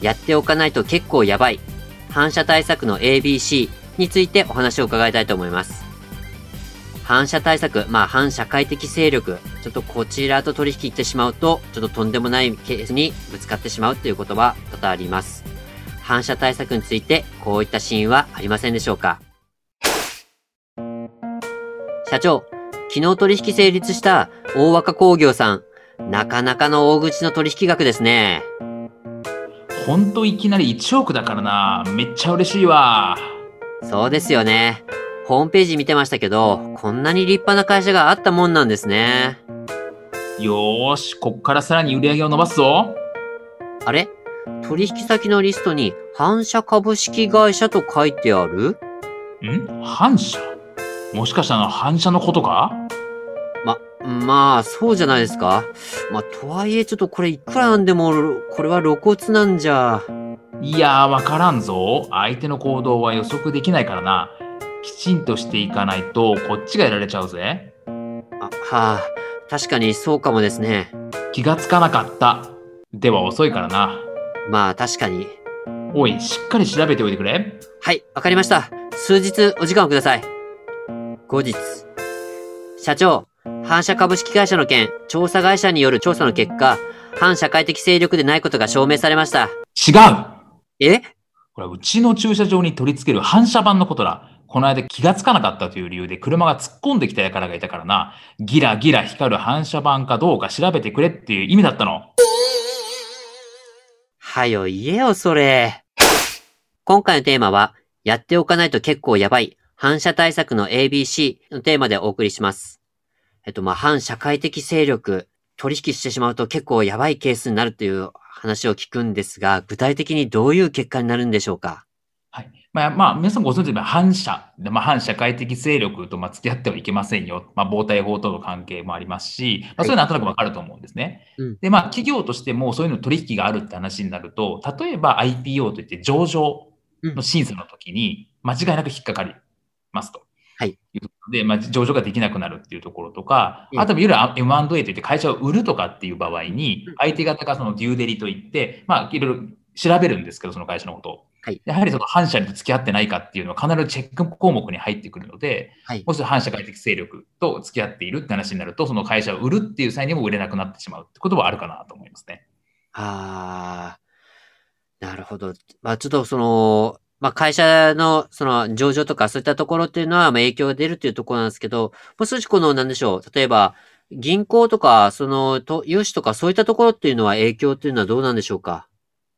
やっておかないと結構やばい。反射対策の ABC についてお話を伺いたいと思います。反射対策、まあ反社会的勢力、ちょっとこちらと取引行ってしまうと、ちょっととんでもないケースにぶつかってしまうということは多々あります。反射対策についてこういったシーンはありませんでしょうか。社長、昨日取引成立した大若工業さん、なかなかの大口の取引額ですね。ほんといきなり1億だからな。めっちゃ嬉しいわ。そうですよね。ホームページ見てましたけど、こんなに立派な会社があったもんなんですね。よーし、こっからさらに売り上げを伸ばすぞ。あれ？取引先のリストに反社株式会社と書いてあるん反社もしかしたら反社のことかま、まあ、そうじゃないですか。まあ、とはいえ、ちょっとこれいくらなんでも、これは露骨なんじゃ。いやー、わからんぞ。相手の行動は予測できないからな。きちんとしていかないと、こっちがやられちゃうぜ。あ、はあ、確かにそうかもですね。気がつかなかった。では遅いからな。まあ、確かに。おい、しっかり調べておいてくれ。はい、わかりました。数日お時間をください。後日。社長、反社株式会社の件、調査会社による調査の結果、反社会的勢力でないことが証明されました。違うえ？これはうちの駐車場に取り付ける反射板のことだ。この間気がつかなかったという理由で車が突っ込んできた輩がいたからな、ギラギラ光る反射板かどうか調べてくれっていう意味だったの。はよ言えよ、それ。今回のテーマは、やっておかないと結構やばい、反射対策の ABC のテーマでお送りします。えっと、まあ、反社会的勢力、取引してしまうと結構やばいケースになるという話を聞くんですが、具体的にどういう結果になるんでしょうか？はい。まあ、まあ、皆さんご存知の反社、まあ、反社会的勢力とまあ付き合ってはいけませんよ。まあ、防体法との関係もありますし、まあ、そういうのはなんとなくわかると思うんですね。はい、で、まあ、企業としてもそういうの取引があるって話になると、例えば IPO といって上場の審査の時に間違いなく引っかかりますと。はい。で、まあ、上場ができなくなるっていうところとか、あと、いわゆる M&A といって会社を売るとかっていう場合に、相手方がそのデューデリといって、まあ、いろいろ調べるんですけど、その会社のことを。はい、やはりその反社に付き合ってないかっていうのは必ずチェック項目に入ってくるので、はい、もし反社会的勢力と付き合っているって話になると、その会社を売るっていう際にも売れなくなってしまうってことはあるかなと思いますね。ああ、なるほど。まあちょっとその、まあ会社のその上場とかそういったところっていうのはまあ影響が出るっていうところなんですけど、もう少しこのなんでしょう、例えば銀行とか、その、と、融資とかそういったところっていうのは影響っていうのはどうなんでしょうか？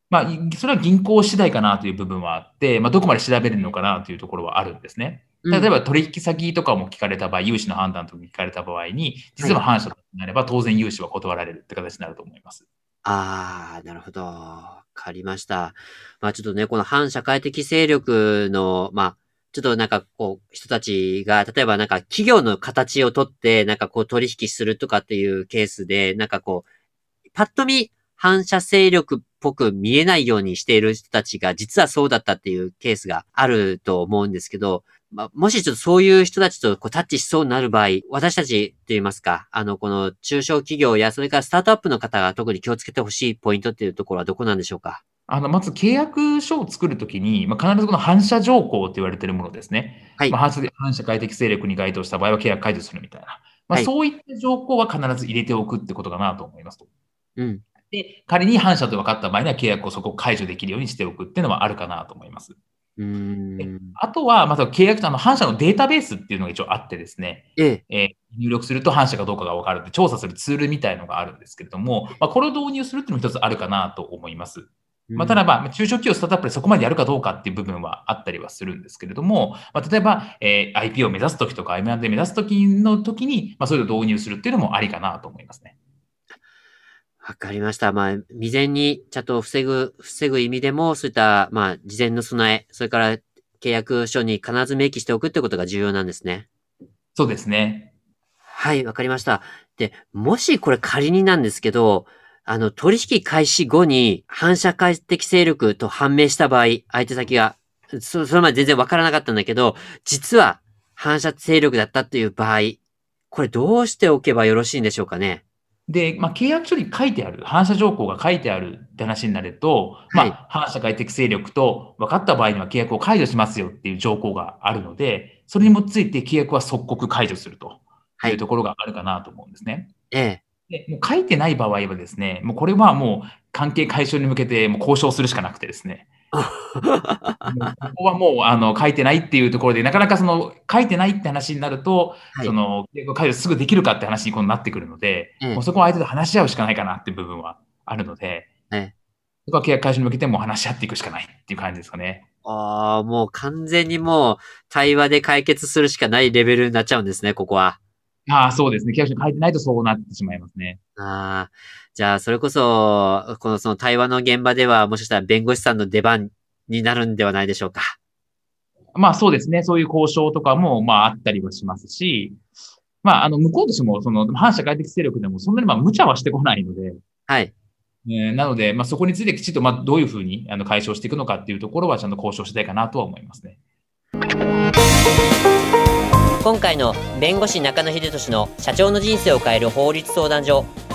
まあ、それは銀行次第かなという部分はあって、まあ、どこまで調べるのかなというところはあるんですね。例えば取引先とかも聞かれた場合、融資の判断とか聞かれた場合に、実は反社となれば当然融資は断られるって形になると思います。ああ、なるほど。わかりました。まあちょっとね、この反社会的勢力の、まあ、ちょっとなんかこう、人たちが、例えばなんか企業の形をとって、なんかこう取引するとかっていうケースで、なんかこう、パッと見反射勢力っぽく見えないようにしている人たちが実はそうだったっていうケースがあると思うんですけど、まあ、もしちょっとそういう人たちとこうタッチしそうになる場合、私たちと言いますか、あの、この中小企業やそれからスタートアップの方が特に気をつけてほしいポイントっていうところはどこなんでしょうか？あの、まず契約書を作るときに、まあ、必ずこの反射条項と言われているものですね。はい。まあ、反社会的勢力に該当した場合は契約解除するみたいな。まあ、そういった条項は必ず入れておくってことかなと思いますと。うん。で、仮に反社と分かった場合には契約をそこ解除できるようにしておくっていうのはあるかなと思います。うんあとは、まず契約とあの反社のデータベースっていうのが一応あってですね、えええー、入力すると反社かどうかが分かるって調査するツールみたいのがあるんですけれども、まあ、これを導入するっていうのも一つあるかなと思います。まあ、ただ、まあ、中小企業、スタートアップでそこまでやるかどうかっていう部分はあったりはするんですけれども、まあ、例えば、えー、IP を目指すときとか M&A 目指すときのときに、まあ、そういうのを導入するっていうのもありかなと思いますね。わかりました。まあ、未然にちゃんと防ぐ、防ぐ意味でも、そういった、まあ、事前の備え、それから契約書に必ず明記しておくってことが重要なんですね。そうですね。はい、わかりました。で、もしこれ仮になんですけど、あの、取引開始後に反社会的勢力と判明した場合、相手先が、そそれまで全然わからなかったんだけど、実は反射勢力だったっていう場合、これどうしておけばよろしいんでしょうかね？で、まあ、契約書に書いてある、反射条項が書いてあるって話になると、はい、まあ、反社会的勢力と分かった場合には契約を解除しますよっていう条項があるので、それに基づいて契約は即刻解除するというところがあるかなと思うんですね。はい、ええ。でもう書いてない場合はですね、もうこれはもう関係解消に向けてもう交渉するしかなくてですね。ここはもうあの書いてないっていうところで、なかなかその書いてないって話になると、はい、その解除すぐできるかって話になってくるので、もうそこは相手と話し合うしかないかなって部分はあるので、そこは契約解消に向けても話し合っていくしかないっていう感じですかね。ああ、もう完全にもう対話で解決するしかないレベルになっちゃうんですね、ここは。ああ、そうですね。契約書に書いてないとそうなってしまいますね。ああ。じゃあ、それこそ、このその対話の現場では、もしかしたら弁護士さんの出番になるんではないでしょうか？まあそうですね。そういう交渉とかも、まああったりはしますし、まああの、向こうとしても、その、反社会的勢力でもそんなにまあ無茶はしてこないので、はい。えー、なので、まあそこについてきちっと、まあどういうふうにあの解消していくのかっていうところはちゃんと交渉したいかなとは思いますね。今回の弁護士中野秀俊の社長の人生を変える法律相談所